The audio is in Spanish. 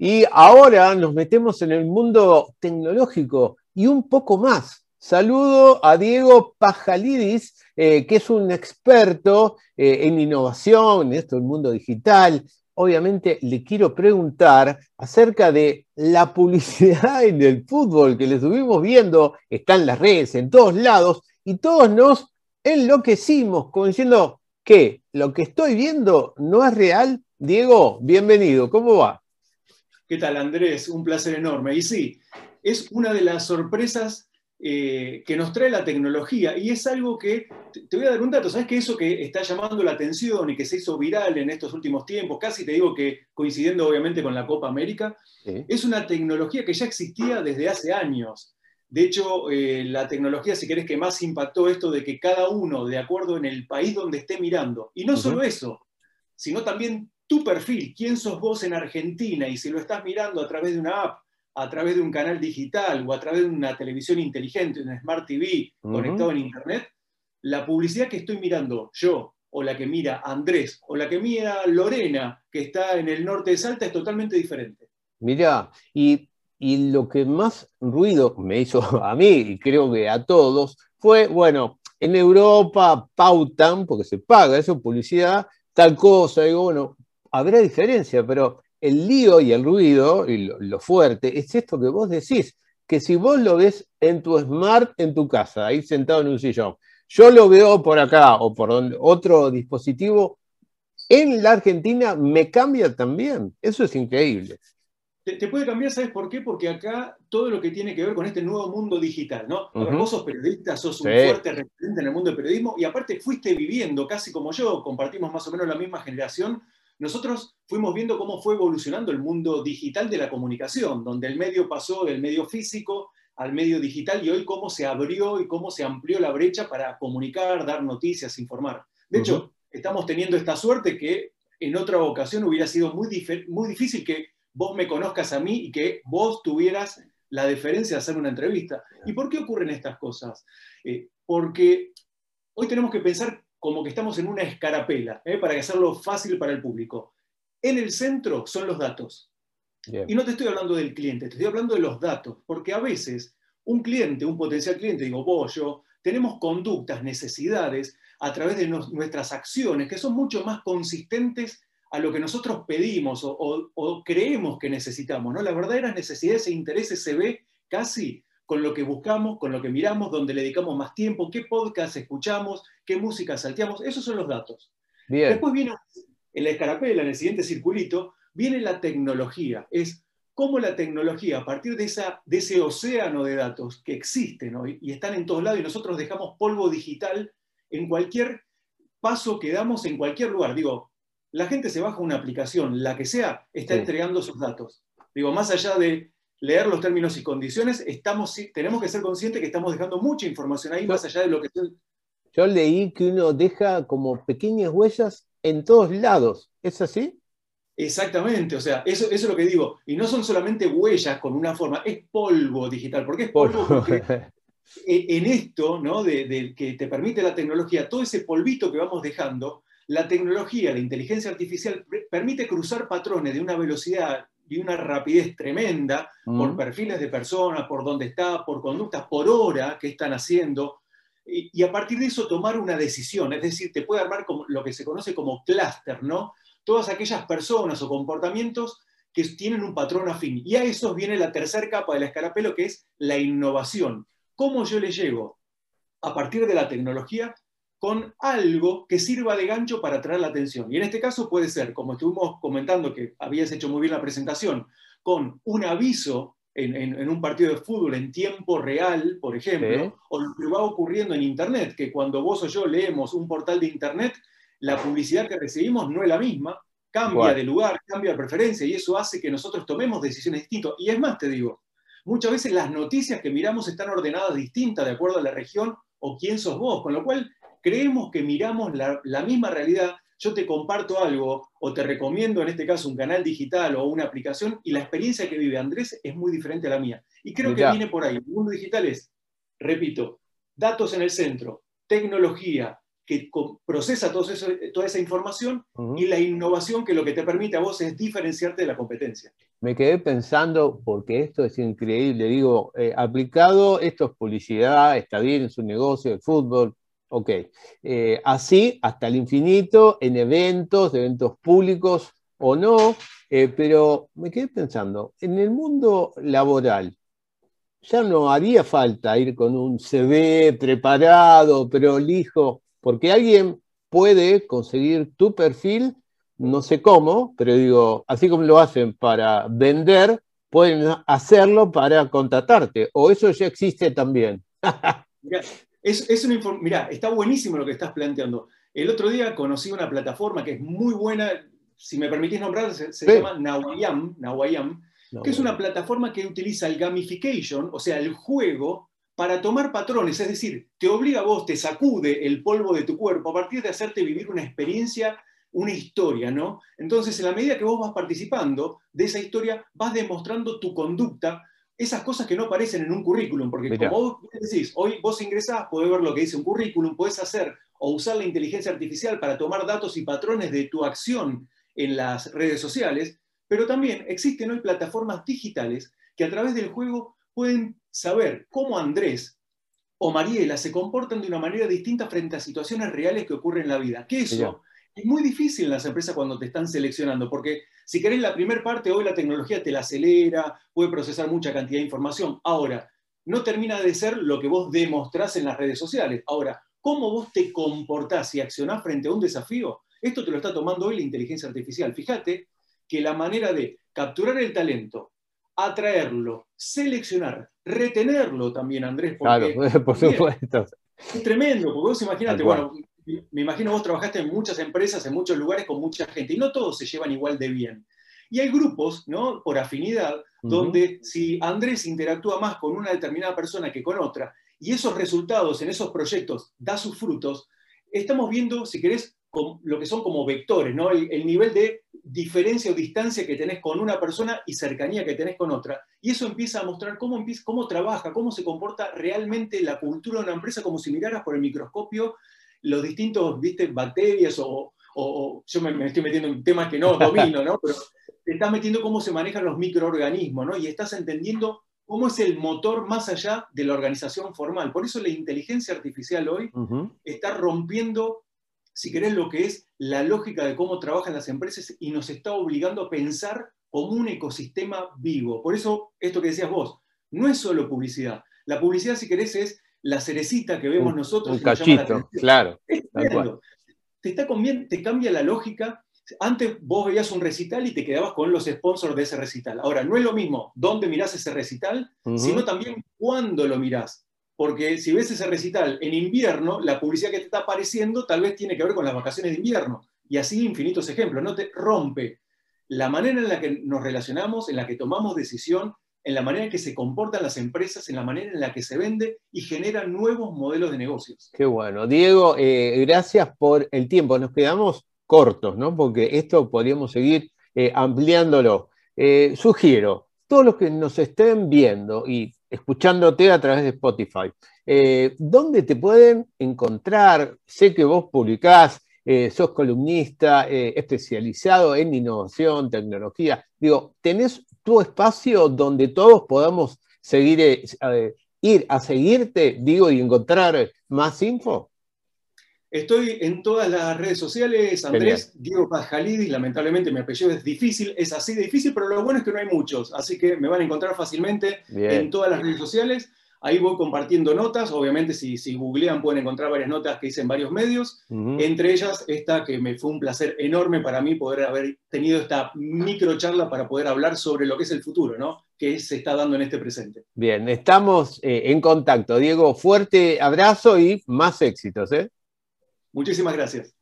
Y ahora nos metemos en el mundo tecnológico y un poco más. Saludo a Diego Pajalidis, eh, que es un experto eh, en innovación, en esto del mundo digital. Obviamente le quiero preguntar acerca de la publicidad en el fútbol que le estuvimos viendo, está en las redes, en todos lados, y todos nos enloquecimos, como diciendo que lo que estoy viendo no es real. Diego, bienvenido, ¿cómo va? ¿Qué tal, Andrés? Un placer enorme. Y sí, es una de las sorpresas eh, que nos trae la tecnología y es algo que, te voy a dar un dato, ¿sabes que eso que está llamando la atención y que se hizo viral en estos últimos tiempos, casi te digo que coincidiendo obviamente con la Copa América, es una tecnología que ya existía desde hace años. De hecho, eh, la tecnología, si querés, que más impactó esto de que cada uno, de acuerdo en el país donde esté mirando, y no solo eso, sino también tu perfil, quién sos vos en Argentina y si lo estás mirando a través de una app, a través de un canal digital o a través de una televisión inteligente, una Smart TV conectado en Internet, la publicidad que estoy mirando yo o la que mira Andrés o la que mira Lorena, que está en el norte de Salta, es totalmente diferente. Mira, y, y lo que más ruido me hizo a mí y creo que a todos fue, bueno, en Europa pautan, porque se paga eso, publicidad, tal cosa, digo, bueno, habrá diferencia, pero el lío y el ruido y lo, fuerte es esto que vos decís, que si vos lo ves en tu smart en tu casa, ahí sentado en un sillón, yo lo veo por acá o por otro dispositivo, en la Argentina me cambia también. Eso es increíble. Te, puede cambiar, ¿sabes por qué? Porque acá todo lo que tiene que ver con este nuevo mundo digital, ¿no? Vos sos periodista, sos un fuerte referente en el mundo del periodismo y aparte fuiste viviendo, casi como yo, compartimos más o menos la misma generación, nosotros fuimos viendo cómo fue evolucionando el mundo digital de la comunicación, donde el medio pasó del medio físico al medio digital y hoy cómo se abrió y cómo se amplió la brecha para comunicar, dar noticias, informar. De hecho, estamos teniendo esta suerte que en otra ocasión hubiera sido muy, muy difícil que vos me conozcas a mí y que vos tuvieras la deferencia de hacer una entrevista. ¿Y por qué ocurren estas cosas? Eh, porque hoy tenemos que pensar como que estamos en una escarapela, ¿eh? para hacerlo fácil para el público. En el centro son los datos. Y no te estoy hablando del cliente, te estoy hablando de los datos, porque a veces un cliente, un potencial cliente, digo vos, yo, tenemos conductas, necesidades a través de nuestras acciones que son mucho más consistentes a lo que nosotros pedimos o, o creemos que necesitamos. ¿no? Las verdaderas necesidades e intereses se ve casi con lo que buscamos, con lo que miramos, donde le dedicamos más tiempo, qué podcast escuchamos, qué música salteamos, esos son los datos. Después viene en la escarapela, en el siguiente circulito, viene la tecnología. Es cómo la tecnología, a partir de, esa, de ese océano de datos que existen hoy y están en todos lados, y nosotros dejamos polvo digital en cualquier paso que damos, en cualquier lugar. Digo, la gente se baja una aplicación, la que sea, está entregando sus datos. Digo, más allá de leer los términos y condiciones, estamos, tenemos que ser conscientes que estamos dejando mucha información ahí, más allá de lo que... Yo leí que uno deja como pequeñas huellas en todos lados. ¿Es así? Exactamente, o sea, eso, eso es lo que digo. Y no son solamente huellas con una forma, es polvo digital. ¿Por qué es polvo? Porque en esto, ¿no? De, que te permite la tecnología, todo ese polvito que vamos dejando, la tecnología, la inteligencia artificial permite cruzar patrones de una velocidad y una rapidez tremenda por perfiles de personas, por dónde está, por conductas, por hora que están haciendo, y, a partir de eso tomar una decisión, es decir, te puede armar como, lo que se conoce como clúster, ¿no? Todas aquellas personas o comportamientos que tienen un patrón afín. Y a esos viene la tercera capa del escarapelo, que es la innovación. ¿Cómo yo le llego a partir de la tecnología con algo que sirva de gancho para atraer la atención. Y en este caso puede ser, como estuvimos comentando que habías hecho muy bien la presentación, con un aviso en, un partido de fútbol en tiempo real, por ejemplo, o lo que va ocurriendo en Internet, que cuando vos o yo leemos un portal de Internet, la publicidad que recibimos no es la misma, cambia de lugar, cambia de preferencia, y eso hace que nosotros tomemos decisiones distintas. Y es más, te digo, muchas veces las noticias que miramos están ordenadas distintas de acuerdo a la región o quién sos vos, con lo cual creemos que miramos la, misma realidad, yo te comparto algo o te recomiendo en este caso un canal digital o una aplicación y la experiencia que vive Andrés es muy diferente a la mía. Y creo que viene por ahí. El mundo digital es, repito, datos en el centro, tecnología, que procesa todo eso, toda esa información y la innovación que lo que te permite a vos es diferenciarte de la competencia. Me quedé pensando, porque esto es increíble, digo, eh, aplicado, esto es publicidad, está bien, en su negocio, de fútbol, ok. Eh, así hasta el infinito, en eventos, eventos públicos o no, eh, pero me quedé pensando, en el mundo laboral, ya no haría falta ir con un CV preparado, prolijo, porque alguien puede conseguir tu perfil, no sé cómo, pero digo, así como lo hacen para vender, pueden hacerlo para contratarte, o eso ya existe también. Es, es está buenísimo lo que estás planteando. El otro día conocí una plataforma que es muy buena, si me permitís nombrar, se, llama Nawayam, Nawayam que es una plataforma que utiliza el gamification, o sea, el juego, para tomar patrones, es decir, te obliga a vos, te sacude el polvo de tu cuerpo a partir de hacerte vivir una experiencia, una historia, ¿no? Entonces, en la medida que vos vas participando de esa historia, vas demostrando tu conducta, esas cosas que no aparecen en un currículum, porque como vos decís, hoy vos ingresás, podés ver lo que dice un currículum, podés hacer o usar la inteligencia artificial para tomar datos y patrones de tu acción en las redes sociales, pero también existen hoy plataformas digitales que a través del juego pueden saber cómo Andrés o Mariela se comportan de una manera distinta frente a situaciones reales que ocurren en la vida. Que eso es muy difícil en las empresas cuando te están seleccionando, porque si querés la primera parte, hoy la tecnología te la acelera, puede procesar mucha cantidad de información. Ahora, no termina de ser lo que vos demostrás en las redes sociales. Ahora, ¿cómo vos te comportás y accionás frente a un desafío? Esto te lo está tomando hoy la inteligencia artificial. Fíjate que la manera de capturar el talento, atraerlo, seleccionar, retenerlo también, Andrés, porque claro, por supuesto. Es tremendo, porque vos imagínate, bueno, me imagino vos trabajaste en muchas empresas, en muchos lugares con mucha gente, y no todos se llevan igual de bien. Y hay grupos, ¿no? Por afinidad, donde si Andrés interactúa más con una determinada persona que con otra, y esos resultados en esos proyectos da sus frutos, estamos viendo, si querés, lo que son como vectores, ¿no? El, nivel de diferencia o distancia que tenés con una persona y cercanía que tenés con otra. Y eso empieza a mostrar cómo, empieza, cómo trabaja, cómo se comporta realmente la cultura de una empresa, como si miraras por el microscopio los distintos, viste, bacterias o, yo me, estoy metiendo en temas que no domino, ¿no? Pero te estás metiendo cómo se manejan los microorganismos, ¿no? Y estás entendiendo cómo es el motor más allá de la organización formal. Por eso la inteligencia artificial hoy está rompiendo si querés, lo que es la lógica de cómo trabajan las empresas y nos está obligando a pensar como un ecosistema vivo. Por eso, esto que decías vos, no es solo publicidad. La publicidad, si querés, es la cerecita que vemos nosotros. Un cachito, claro. Te, está te cambia la lógica. Antes vos veías un recital y te quedabas con los sponsors de ese recital. Ahora, no es lo mismo dónde mirás ese recital, sino también cuándo lo mirás porque si ves ese recital en invierno, la publicidad que te está apareciendo tal vez tiene que ver con las vacaciones de invierno. Y así infinitos ejemplos. No te rompe la manera en la que nos relacionamos, en la que tomamos decisión, en la manera en que se comportan las empresas, en la manera en la que se vende y genera nuevos modelos de negocios. Qué bueno. Diego, eh, gracias por el tiempo. Nos quedamos cortos, ¿no? Porque esto podríamos seguir eh, ampliándolo. Eh, sugiero, todos los que nos estén viendo y escuchándote a través de Spotify. ¿Dónde te pueden encontrar? Sé que vos publicás, sos columnista especializado en innovación, tecnología. Digo, ¿tenés tu espacio donde todos podamos seguir, ir a seguirte, digo, y encontrar más info? Estoy en todas las redes sociales, Andrés Diego Pajalidis, lamentablemente mi apellido es difícil, es así de difícil, pero lo bueno es que no hay muchos, así que me van a encontrar fácilmente en todas las redes sociales. Ahí voy compartiendo notas, obviamente si, si googlean pueden encontrar varias notas que hice en varios medios, entre ellas esta que me fue un placer enorme para mí poder haber tenido esta micro charla para poder hablar sobre lo que es el futuro, ¿no? que se está dando en este presente. Bien, estamos eh, en contacto. Diego, fuerte abrazo y más éxitos. ¿eh? Muchísimas gracias.